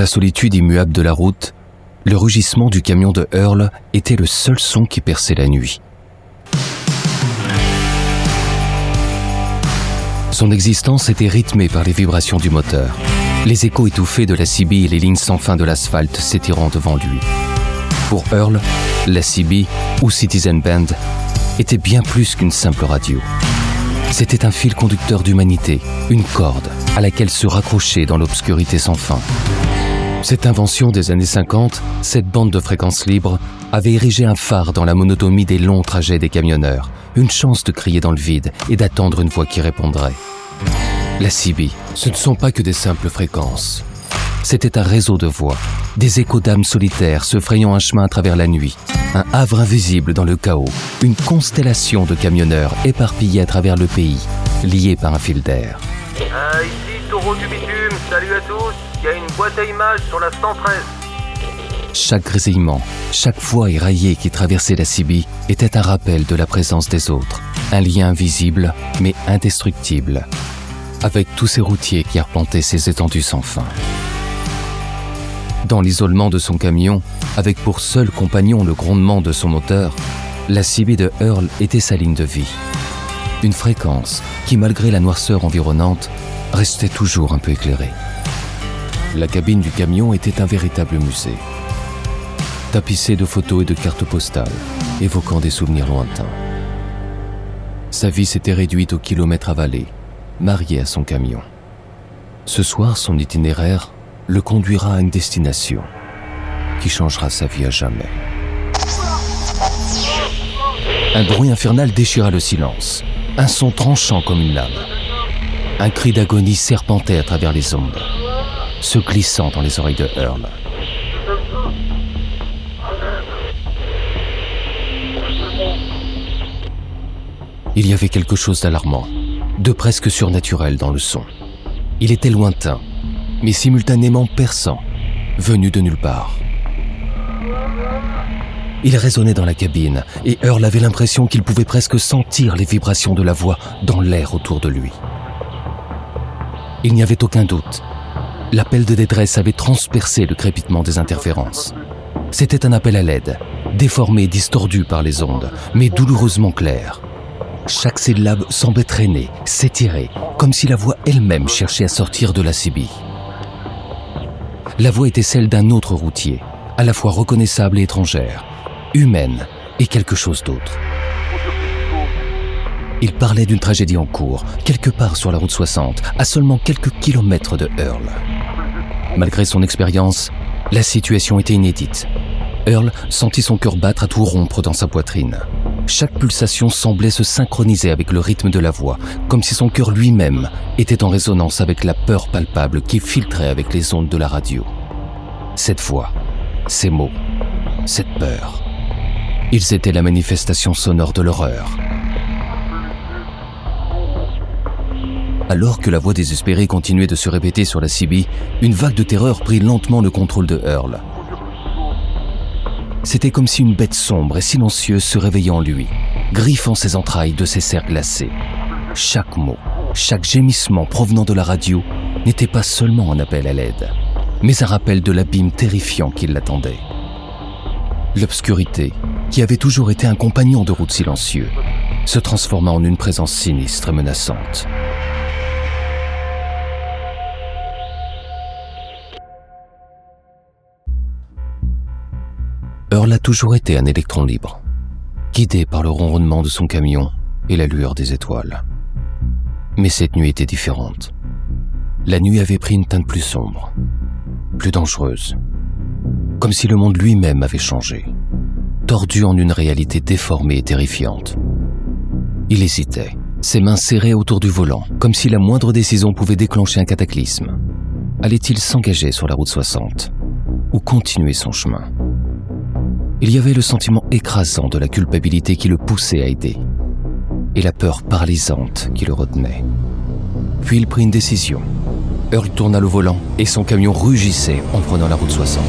la solitude immuable de la route, le rugissement du camion de Earl était le seul son qui perçait la nuit. Son existence était rythmée par les vibrations du moteur, les échos étouffés de la CB et les lignes sans fin de l'asphalte s'étirant devant lui. Pour Earl, la CB, ou Citizen Band, était bien plus qu'une simple radio. C'était un fil conducteur d'humanité, une corde à laquelle se raccrocher dans l'obscurité sans fin. Cette invention des années 50, cette bande de fréquences libres, avait érigé un phare dans la monotomie des longs trajets des camionneurs, une chance de crier dans le vide et d'attendre une voix qui répondrait. La CB, ce ne sont pas que des simples fréquences. C'était un réseau de voix, des échos d'âmes solitaires se frayant un chemin à travers la nuit, un havre invisible dans le chaos, une constellation de camionneurs éparpillés à travers le pays, liés par un fil d'air. Bitume, boîte à images sur la 113. Chaque grésillement, chaque voix éraillée qui traversait la Sibie était un rappel de la présence des autres, un lien invisible mais indestructible, avec tous ces routiers qui arpentaient ces étendues sans fin. Dans l'isolement de son camion, avec pour seul compagnon le grondement de son moteur, la CB de Earl était sa ligne de vie. Une fréquence qui, malgré la noirceur environnante, restait toujours un peu éclairée. La cabine du camion était un véritable musée, tapissé de photos et de cartes postales, évoquant des souvenirs lointains. Sa vie s'était réduite au kilomètre avalé, marié à son camion. Ce soir, son itinéraire le conduira à une destination qui changera sa vie à jamais. Un bruit infernal déchira le silence, un son tranchant comme une lame. Un cri d'agonie serpentait à travers les ondes, se glissant dans les oreilles de Earl. Il y avait quelque chose d'alarmant, de presque surnaturel dans le son. Il était lointain, mais simultanément perçant, venu de nulle part. Il résonnait dans la cabine, et Earl avait l'impression qu'il pouvait presque sentir les vibrations de la voix dans l'air autour de lui. Il n'y avait aucun doute. L'appel de détresse avait transpercé le crépitement des interférences. C'était un appel à l'aide, déformé distordu par les ondes, mais douloureusement clair. Chaque syllabe semblait traîner, s'étirer, comme si la voix elle-même cherchait à sortir de la CB. La voix était celle d'un autre routier, à la fois reconnaissable et étrangère, humaine et quelque chose d'autre. Il parlait d'une tragédie en cours, quelque part sur la route 60, à seulement quelques kilomètres de Earl. Malgré son expérience, la situation était inédite. Earl sentit son cœur battre à tout rompre dans sa poitrine. Chaque pulsation semblait se synchroniser avec le rythme de la voix, comme si son cœur lui-même était en résonance avec la peur palpable qui filtrait avec les ondes de la radio. Cette voix, ces mots, cette peur, ils étaient la manifestation sonore de l'horreur. Alors que la voix désespérée continuait de se répéter sur la CB, une vague de terreur prit lentement le contrôle de Earl. C'était comme si une bête sombre et silencieuse se réveillait en lui, griffant ses entrailles de ses serres glacées. Chaque mot, chaque gémissement provenant de la radio n'était pas seulement un appel à l'aide, mais un rappel de l'abîme terrifiant qui l'attendait. L'obscurité, qui avait toujours été un compagnon de route silencieux, se transforma en une présence sinistre et menaçante. Earl a toujours été un électron libre, guidé par le ronronnement de son camion et la lueur des étoiles. Mais cette nuit était différente. La nuit avait pris une teinte plus sombre, plus dangereuse, comme si le monde lui-même avait changé, tordu en une réalité déformée et terrifiante. Il hésitait, ses mains serrées autour du volant, comme si la moindre décision pouvait déclencher un cataclysme. Allait-il s'engager sur la route 60 ou continuer son chemin? Il y avait le sentiment écrasant de la culpabilité qui le poussait à aider, et la peur paralysante qui le retenait. Puis il prit une décision. Earl tourna le volant et son camion rugissait en prenant la route 60.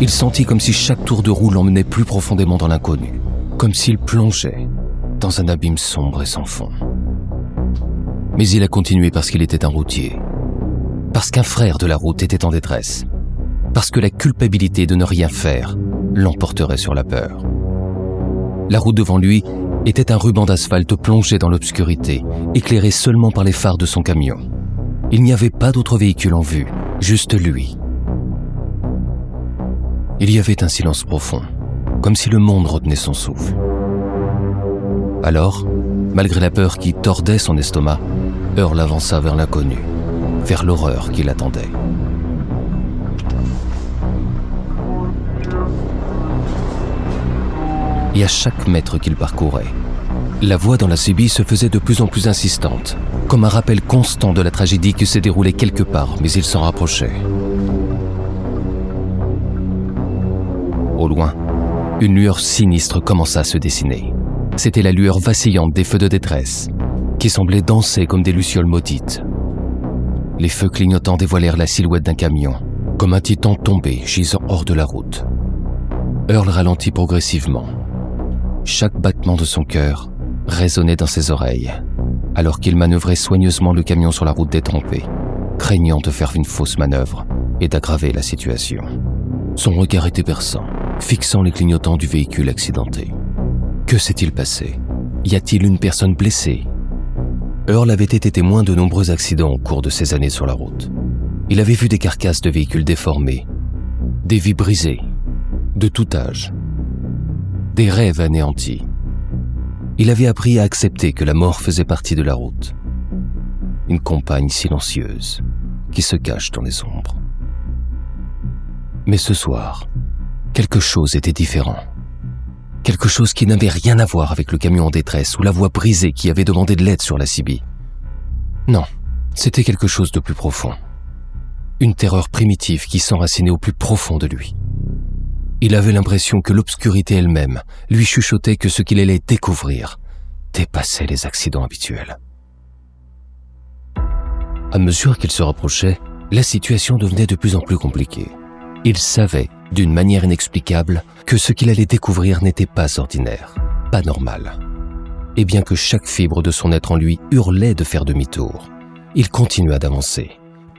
Il sentit comme si chaque tour de roue l'emmenait plus profondément dans l'inconnu, comme s'il plongeait dans un abîme sombre et sans fond. Mais il a continué parce qu'il était un routier, parce qu'un frère de la route était en détresse, parce que la culpabilité de ne rien faire l'emporterait sur la peur. La route devant lui était un ruban d'asphalte plongé dans l'obscurité, éclairé seulement par les phares de son camion. Il n'y avait pas d'autre véhicule en vue, juste lui. Il y avait un silence profond, comme si le monde retenait son souffle. Alors, malgré la peur qui tordait son estomac, Earl avança vers l'inconnu, vers l'horreur qui l'attendait. Et à chaque mètre qu'il parcourait, la voix dans la CB se faisait de plus en plus insistante, comme un rappel constant de la tragédie qui s'est déroulée quelque part, mais il s'en rapprochait. Au loin, une lueur sinistre commença à se dessiner. C'était la lueur vacillante des feux de détresse, qui semblaient danser comme des lucioles maudites. Les feux clignotants dévoilèrent la silhouette d'un camion, comme un titan tombé gisant hors de la route. Earl ralentit progressivement. Chaque battement de son cœur résonnait dans ses oreilles, alors qu'il manœuvrait soigneusement le camion sur la route détrempée, craignant de faire une fausse manœuvre et d'aggraver la situation. Son regard était perçant, fixant les clignotants du véhicule accidenté. Que s'est-il passé? Y a-t-il une personne blessée? Earl avait été témoin de nombreux accidents au cours de ces années sur la route. Il avait vu des carcasses de véhicules déformés, des vies brisées, de tout âge, des rêves anéantis. Il avait appris à accepter que la mort faisait partie de la route. Une compagne silencieuse qui se cache dans les ombres. Mais ce soir, quelque chose était différent. Quelque chose qui n'avait rien à voir avec le camion en détresse ou la voix brisée qui avait demandé de l'aide sur la CB. Non, c'était quelque chose de plus profond. Une terreur primitive qui s'enracinait au plus profond de lui. Il avait l'impression que l'obscurité elle-même lui chuchotait que ce qu'il allait découvrir dépassait les accidents habituels. À mesure qu'il se rapprochait, la situation devenait de plus en plus compliquée. Il savait, d'une manière inexplicable, que ce qu'il allait découvrir n'était pas ordinaire, pas normal. Et bien que chaque fibre de son être en lui hurlait de faire demi-tour, il continua d'avancer,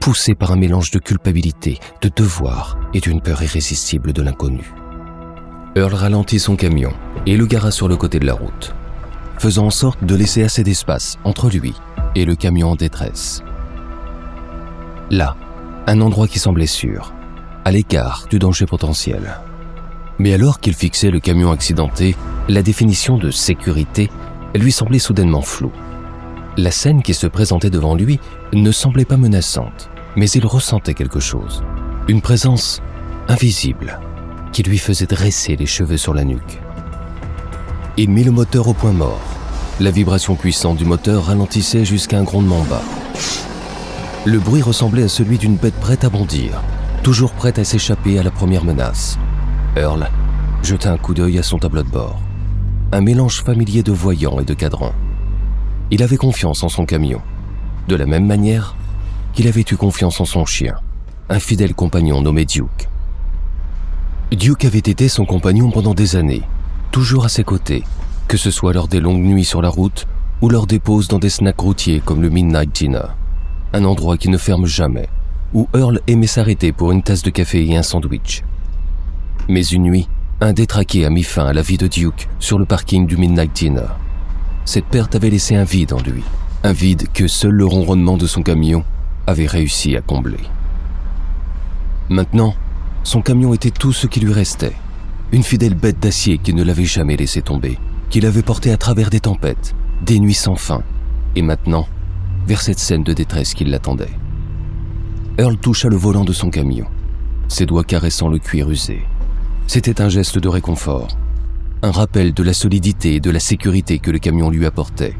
poussé par un mélange de culpabilité, de devoir et d'une peur irrésistible de l'inconnu. Earl ralentit son camion et le gara sur le côté de la route, faisant en sorte de laisser assez d'espace entre lui et le camion en détresse. Là, un endroit qui semblait sûr, à l'écart du danger potentiel. Mais alors qu'il fixait le camion accidenté, la définition de sécurité lui semblait soudainement floue. La scène qui se présentait devant lui ne semblait pas menaçante, mais il ressentait quelque chose, une présence invisible qui lui faisait dresser les cheveux sur la nuque. Il mit le moteur au point mort. La vibration puissante du moteur ralentissait jusqu'à un grondement bas. Le bruit ressemblait à celui d'une bête prête à bondir, toujours prête à s'échapper à la première menace. Earl jeta un coup d'œil à son tableau de bord. Un mélange familier de voyants et de cadrans. Il avait confiance en son camion, de la même manière qu'il avait eu confiance en son chien, un fidèle compagnon nommé Duke. Duke avait été son compagnon pendant des années, toujours à ses côtés, que ce soit lors des longues nuits sur la route ou lors des pauses dans des snacks routiers comme le Midnight Dinner, un endroit qui ne ferme jamais où Earl aimait s'arrêter pour une tasse de café et un sandwich. Mais une nuit, un détraqué a mis fin à la vie de Duke sur le parking du Midnight Dinner. Cette perte avait laissé un vide en lui, un vide que seul le ronronnement de son camion avait réussi à combler. Maintenant, son camion était tout ce qui lui restait, une fidèle bête d'acier qui ne l'avait jamais laissé tomber, qui l'avait porté à travers des tempêtes, des nuits sans fin, et maintenant, vers cette scène de détresse qui l'attendait. Earl toucha le volant de son camion, ses doigts caressant le cuir usé. C'était un geste de réconfort, un rappel de la solidité et de la sécurité que le camion lui apportait.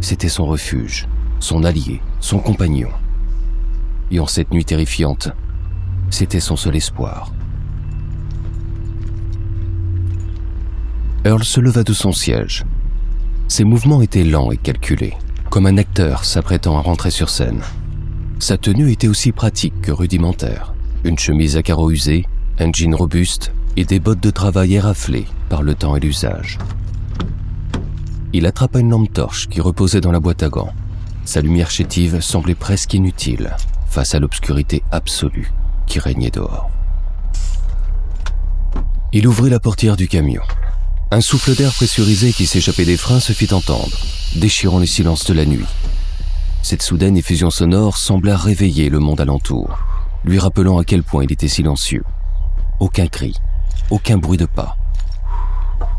C'était son refuge, son allié, son compagnon. Et en cette nuit terrifiante, c'était son seul espoir. Earl se leva de son siège. Ses mouvements étaient lents et calculés, comme un acteur s'apprêtant à rentrer sur scène. Sa tenue était aussi pratique que rudimentaire. Une chemise à carreaux usés, un jean robuste et des bottes de travail éraflées par le temps et l'usage. Il attrapa une lampe torche qui reposait dans la boîte à gants. Sa lumière chétive semblait presque inutile face à l'obscurité absolue qui régnait dehors. Il ouvrit la portière du camion. Un souffle d'air pressurisé qui s'échappait des freins se fit entendre, déchirant le silence de la nuit. Cette soudaine effusion sonore sembla réveiller le monde alentour, lui rappelant à quel point il était silencieux. Aucun cri, aucun bruit de pas.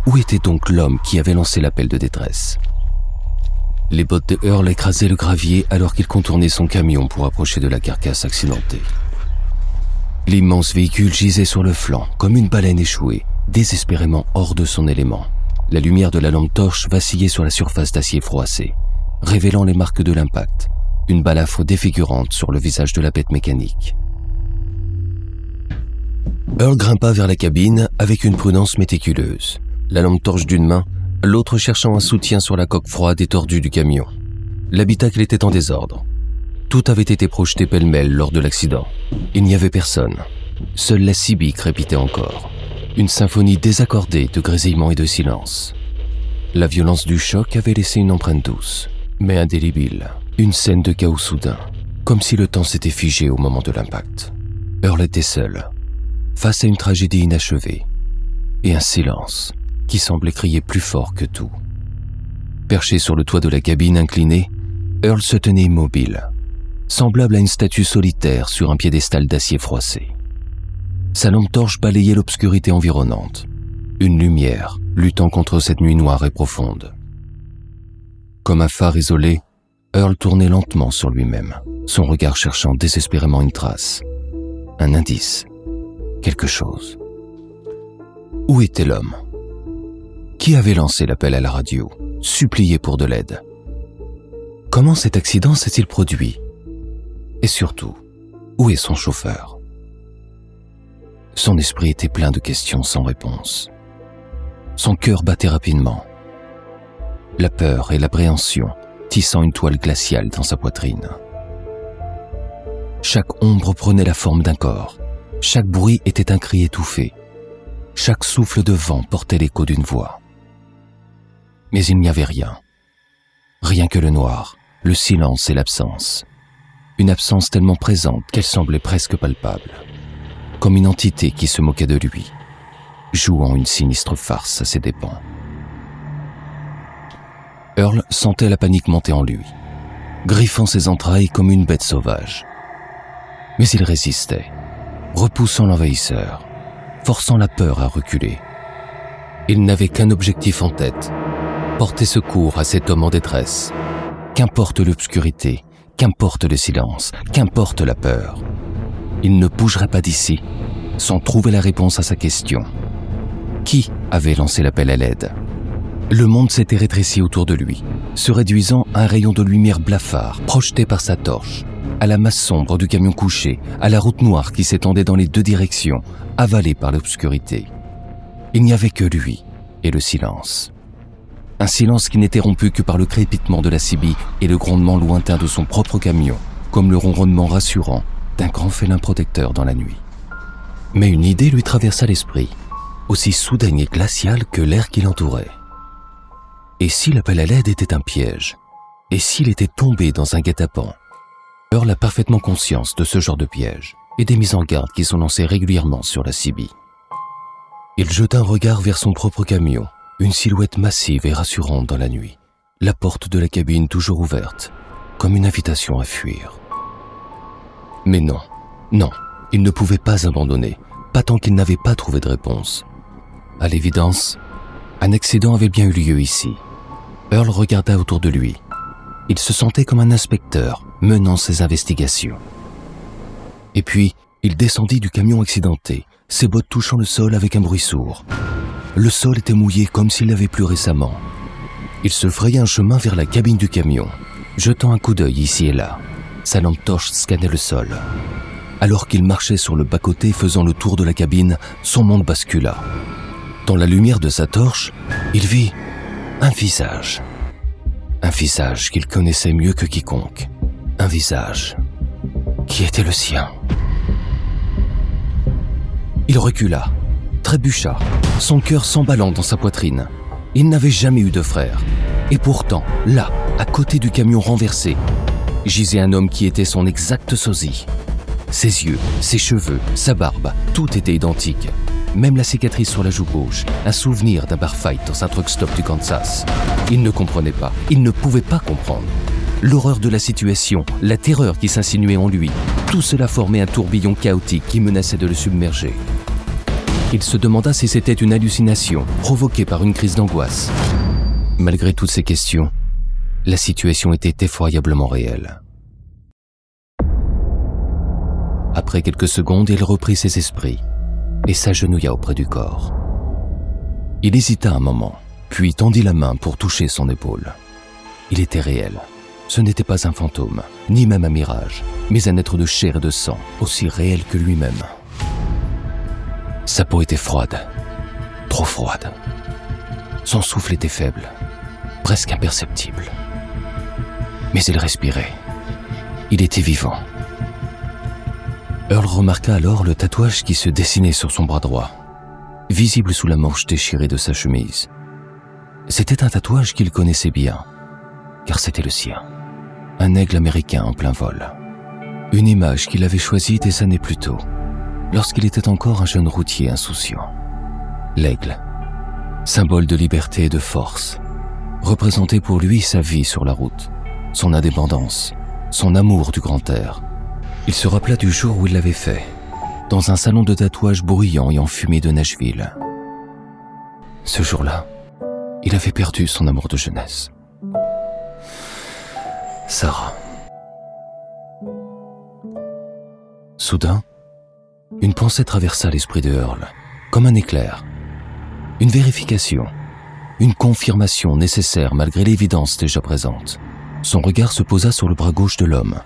Où était donc l'homme qui avait lancé l'appel de détresse? Les bottes de Earl écrasaient le gravier alors qu'il contournait son camion pour approcher de la carcasse accidentée. L'immense véhicule gisait sur le flanc, comme une baleine échouée, désespérément hors de son élément. La lumière de la lampe torche vacillait sur la surface d'acier froissé, révélant les marques de l'impact, une balafre défigurante sur le visage de la bête mécanique. Earl grimpa vers la cabine avec une prudence méticuleuse, la lampe torche d'une main, l'autre cherchant un soutien sur la coque froide et tordue du camion. L'habitacle était en désordre, tout avait été projeté pêle-mêle lors de l'accident. Il n'y avait personne. Seule la CB crépitait encore. Une symphonie désaccordée de grésillements et de silence. La violence du choc avait laissé une empreinte douce, mais indélébile. Une scène de chaos soudain, comme si le temps s'était figé au moment de l'impact. Earl était seul, face à une tragédie inachevée, et un silence qui semblait crier plus fort que tout. Perché sur le toit de la cabine inclinée, Earl se tenait immobile, semblable à une statue solitaire sur un piédestal d'acier froissé. Sa lampe torche balayait l'obscurité environnante, une lumière luttant contre cette nuit noire et profonde. Comme un phare isolé, Earl tournait lentement sur lui-même, son regard cherchant désespérément une trace, un indice, quelque chose. Où était l'homme? Qui avait lancé l'appel à la radio, supplié pour de l'aide? Comment cet accident s'est-il produit? Et surtout, où est son chauffeur? Son esprit était plein de questions sans réponse. Son cœur battait rapidement. La peur et l'appréhension tissant une toile glaciale dans sa poitrine. Chaque ombre prenait la forme d'un corps. Chaque bruit était un cri étouffé. Chaque souffle de vent portait l'écho d'une voix. Mais il n'y avait rien. Rien que le noir, le silence et l'absence une absence tellement présente qu'elle semblait presque palpable, comme une entité qui se moquait de lui, jouant une sinistre farce à ses dépens. Earl sentait la panique monter en lui, griffant ses entrailles comme une bête sauvage. Mais il résistait, repoussant l'envahisseur, forçant la peur à reculer. Il n'avait qu'un objectif en tête, porter secours à cet homme en détresse. Qu'importe l'obscurité, Qu'importe le silence, qu'importe la peur. Il ne bougerait pas d'ici sans trouver la réponse à sa question. Qui avait lancé l'appel à l'aide? Le monde s'était rétréci autour de lui, se réduisant à un rayon de lumière blafard projeté par sa torche, à la masse sombre du camion couché, à la route noire qui s'étendait dans les deux directions, avalée par l'obscurité. Il n'y avait que lui et le silence. Un silence qui n'était rompu que par le crépitement de la Sibie et le grondement lointain de son propre camion, comme le ronronnement rassurant d'un grand félin protecteur dans la nuit. Mais une idée lui traversa l'esprit, aussi soudaine et glaciale que l'air qui l'entourait. Et si l'appel à l'aide était un piège Et s'il était tombé dans un guet-apens? Earl a parfaitement conscience de ce genre de piège et des mises en garde qui sont lancées régulièrement sur la Sibie. Il jeta un regard vers son propre camion une silhouette massive et rassurante dans la nuit, la porte de la cabine toujours ouverte, comme une invitation à fuir. Mais non, non, il ne pouvait pas abandonner, pas tant qu'il n'avait pas trouvé de réponse. À l'évidence, un accident avait bien eu lieu ici. Earl regarda autour de lui. Il se sentait comme un inspecteur menant ses investigations. Et puis, il descendit du camion accidenté, ses bottes touchant le sol avec un bruit sourd. Le sol était mouillé comme s'il l'avait plu récemment. Il se fraya un chemin vers la cabine du camion, jetant un coup d'œil ici et là. Sa lampe torche scannait le sol. Alors qu'il marchait sur le bas-côté faisant le tour de la cabine, son monde bascula. Dans la lumière de sa torche, il vit un visage. Un visage qu'il connaissait mieux que quiconque. Un visage qui était le sien. Il recula, trébucha, son cœur s'emballant dans sa poitrine. Il n'avait jamais eu de frère. Et pourtant, là, à côté du camion renversé, gisait un homme qui était son exact sosie. Ses yeux, ses cheveux, sa barbe, tout était identique. Même la cicatrice sur la joue gauche, un souvenir d'un bar fight dans un truck stop du Kansas. Il ne comprenait pas, il ne pouvait pas comprendre. L'horreur de la situation, la terreur qui s'insinuait en lui, tout cela formait un tourbillon chaotique qui menaçait de le submerger. Il se demanda si c'était une hallucination provoquée par une crise d'angoisse. Malgré toutes ces questions, la situation était effroyablement réelle. Après quelques secondes, il reprit ses esprits et s'agenouilla auprès du corps. Il hésita un moment, puis tendit la main pour toucher son épaule. Il était réel. Ce n'était pas un fantôme, ni même un mirage, mais un être de chair et de sang, aussi réel que lui-même. Sa peau était froide, trop froide. Son souffle était faible, presque imperceptible. Mais il respirait. Il était vivant. Earl remarqua alors le tatouage qui se dessinait sur son bras droit, visible sous la manche déchirée de sa chemise. C'était un tatouage qu'il connaissait bien, car c'était le sien. Un aigle américain en plein vol. Une image qu'il avait choisie des années plus tôt, lorsqu'il était encore un jeune routier insouciant. L'aigle, symbole de liberté et de force, représentait pour lui sa vie sur la route, son indépendance, son amour du grand air, il se rappela du jour où il l'avait fait, dans un salon de tatouage bruyant et enfumé de Nashville. Ce jour-là, il avait perdu son amour de jeunesse. Sarah. Soudain, une pensée traversa l'esprit de Earl, comme un éclair. Une vérification, une confirmation nécessaire malgré l'évidence déjà présente. Son regard se posa sur le bras gauche de l'homme,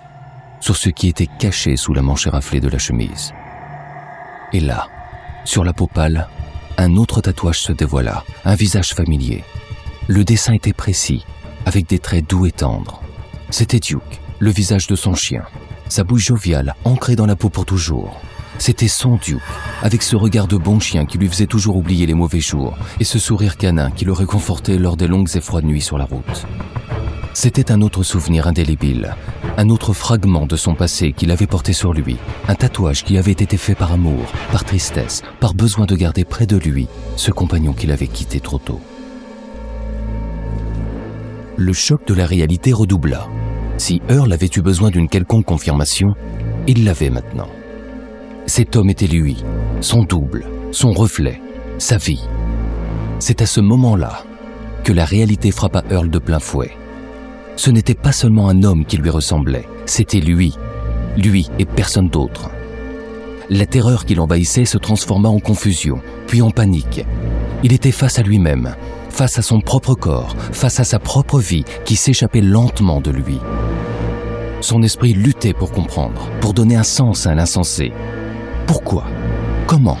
sur ce qui était caché sous la manche raflée de la chemise. Et là, sur la peau pâle, un autre tatouage se dévoila, un visage familier. Le dessin était précis, avec des traits doux et tendres. C'était Duke, le visage de son chien, sa bouche joviale, ancrée dans la peau pour toujours. C'était son Duke, avec ce regard de bon chien qui lui faisait toujours oublier les mauvais jours, et ce sourire canin qui le réconfortait lors des longues et froides nuits sur la route. C'était un autre souvenir indélébile, un autre fragment de son passé qu'il avait porté sur lui, un tatouage qui avait été fait par amour, par tristesse, par besoin de garder près de lui ce compagnon qu'il avait quitté trop tôt. Le choc de la réalité redoubla. Si Earl avait eu besoin d'une quelconque confirmation, il l'avait maintenant. Cet homme était lui, son double, son reflet, sa vie. C'est à ce moment-là que la réalité frappa Earl de plein fouet ce n'était pas seulement un homme qui lui ressemblait, c'était lui, lui et personne d'autre. La terreur qui l'envahissait se transforma en confusion, puis en panique. Il était face à lui-même, face à son propre corps, face à sa propre vie qui s'échappait lentement de lui. Son esprit luttait pour comprendre, pour donner un sens à l'insensé. Pourquoi? Comment?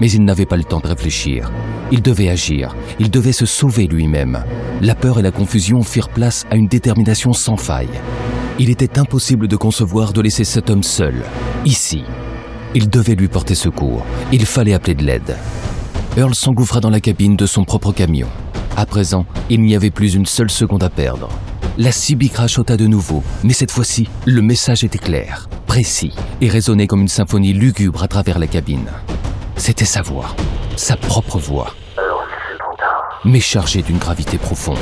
Mais il n'avait pas le temps de réfléchir. Il devait agir, il devait se sauver lui-même. La peur et la confusion firent place à une détermination sans faille. Il était impossible de concevoir de laisser cet homme seul, ici. Il devait lui porter secours, il fallait appeler de l'aide. Earl s'engouffra dans la cabine de son propre camion. À présent, il n'y avait plus une seule seconde à perdre. La CB crachota de nouveau, mais cette fois-ci, le message était clair, précis et résonnait comme une symphonie lugubre à travers la cabine. C'était sa voix, sa propre voix, mais chargée d'une gravité profonde.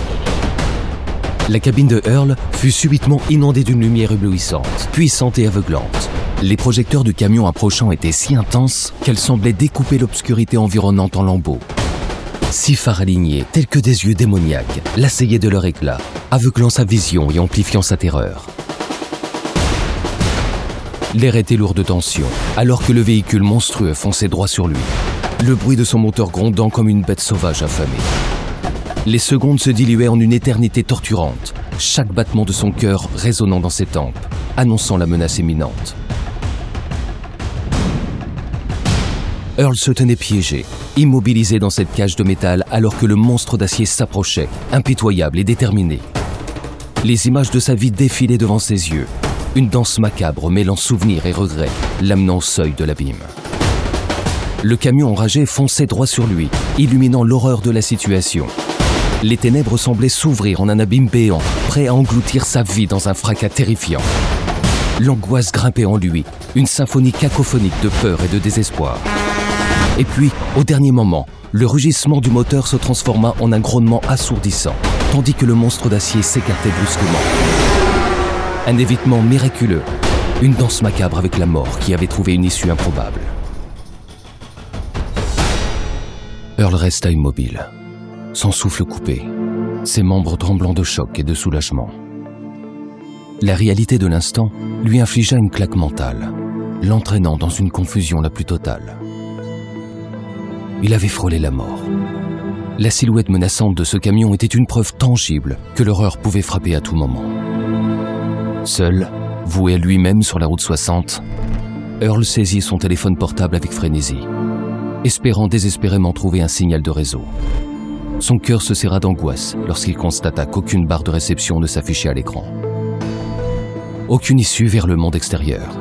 La cabine de Earl fut subitement inondée d'une lumière éblouissante, puissante et aveuglante. Les projecteurs du camion approchant étaient si intenses qu'elles semblaient découper l'obscurité environnante en lambeaux. Six phares alignés, tels que des yeux démoniaques, l'assaillaient de leur éclat, aveuglant sa vision et amplifiant sa terreur. L'air était lourd de tension, alors que le véhicule monstrueux fonçait droit sur lui, le bruit de son moteur grondant comme une bête sauvage affamée. Les secondes se diluaient en une éternité torturante, chaque battement de son cœur résonnant dans ses tempes, annonçant la menace imminente. Earl se tenait piégé, immobilisé dans cette cage de métal alors que le monstre d'acier s'approchait, impitoyable et déterminé. Les images de sa vie défilaient devant ses yeux, une danse macabre mêlant souvenirs et regrets, l'amenant au seuil de l'abîme. Le camion enragé fonçait droit sur lui, illuminant l'horreur de la situation. Les ténèbres semblaient s'ouvrir en un abîme béant, prêt à engloutir sa vie dans un fracas terrifiant. L'angoisse grimpait en lui, une symphonie cacophonique de peur et de désespoir. Et puis, au dernier moment, le rugissement du moteur se transforma en un grondement assourdissant, tandis que le monstre d'acier s'écartait brusquement. Un évitement miraculeux, une danse macabre avec la mort qui avait trouvé une issue improbable. Earl resta immobile, son souffle coupé, ses membres tremblants de choc et de soulagement. La réalité de l'instant lui infligea une claque mentale, l'entraînant dans une confusion la plus totale. Il avait frôlé la mort. La silhouette menaçante de ce camion était une preuve tangible que l'horreur pouvait frapper à tout moment. Seul, voué à lui-même sur la route 60, Earl saisit son téléphone portable avec frénésie, espérant désespérément trouver un signal de réseau. Son cœur se serra d'angoisse lorsqu'il constata qu'aucune barre de réception ne s'affichait à l'écran. Aucune issue vers le monde extérieur.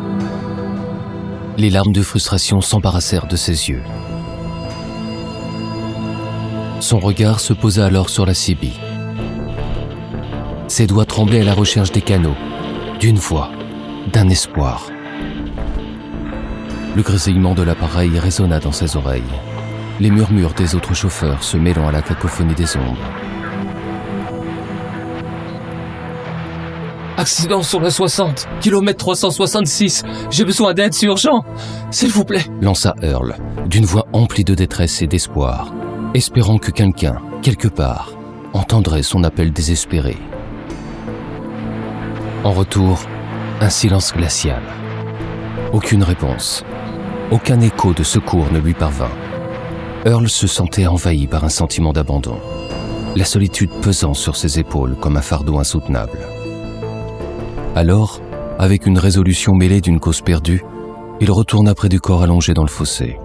Les larmes de frustration s'embarrassèrent de ses yeux son regard se posa alors sur la CB. Ses doigts tremblaient à la recherche des canaux, d'une voix, d'un espoir. Le grésillement de l'appareil résonna dans ses oreilles, les murmures des autres chauffeurs se mêlant à la cacophonie des ondes. Accident sur la 60, kilomètre 366. J'ai besoin d'aide, c'est urgent. S'il vous plaît. Lança Earl, d'une voix emplie de détresse et d'espoir espérant que quelqu'un, quelque part, entendrait son appel désespéré. En retour, un silence glacial. Aucune réponse. Aucun écho de secours ne lui parvint. Earl se sentait envahi par un sentiment d'abandon, la solitude pesant sur ses épaules comme un fardeau insoutenable. Alors, avec une résolution mêlée d'une cause perdue, il retourna près du corps allongé dans le fossé.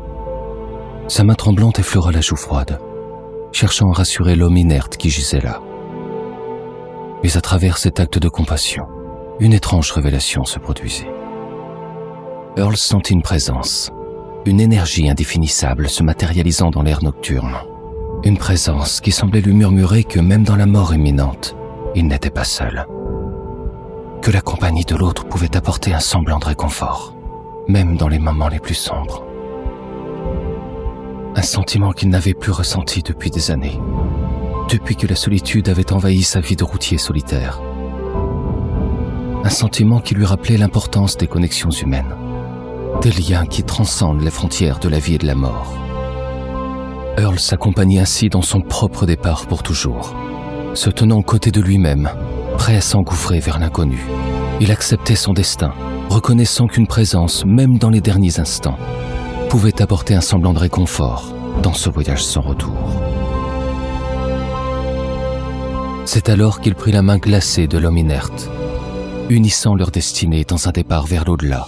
Sa main tremblante effleura la joue froide, cherchant à rassurer l'homme inerte qui gisait là. Mais à travers cet acte de compassion, une étrange révélation se produisit. Earl sentit une présence, une énergie indéfinissable se matérialisant dans l'air nocturne. Une présence qui semblait lui murmurer que même dans la mort imminente, il n'était pas seul. Que la compagnie de l'autre pouvait apporter un semblant de réconfort, même dans les moments les plus sombres sentiment qu'il n'avait plus ressenti depuis des années, depuis que la solitude avait envahi sa vie de routier solitaire. Un sentiment qui lui rappelait l'importance des connexions humaines, des liens qui transcendent les frontières de la vie et de la mort. Earl s'accompagnait ainsi dans son propre départ pour toujours, se tenant aux côtés de lui-même, prêt à s'engouffrer vers l'inconnu. Il acceptait son destin, reconnaissant qu'une présence, même dans les derniers instants, pouvait apporter un semblant de réconfort dans ce voyage sans retour. C'est alors qu'il prit la main glacée de l'homme inerte, unissant leur destinée dans un départ vers l'au-delà.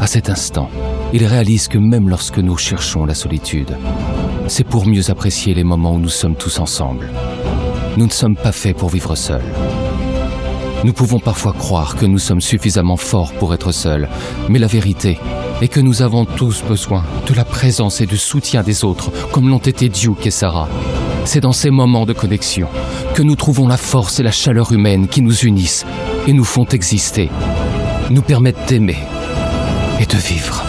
À cet instant, il réalise que même lorsque nous cherchons la solitude, c'est pour mieux apprécier les moments où nous sommes tous ensemble. Nous ne sommes pas faits pour vivre seuls. Nous pouvons parfois croire que nous sommes suffisamment forts pour être seuls, mais la vérité est que nous avons tous besoin de la présence et du soutien des autres, comme l'ont été Duke et Sarah. C'est dans ces moments de connexion que nous trouvons la force et la chaleur humaine qui nous unissent et nous font exister, nous permettent d'aimer et de vivre.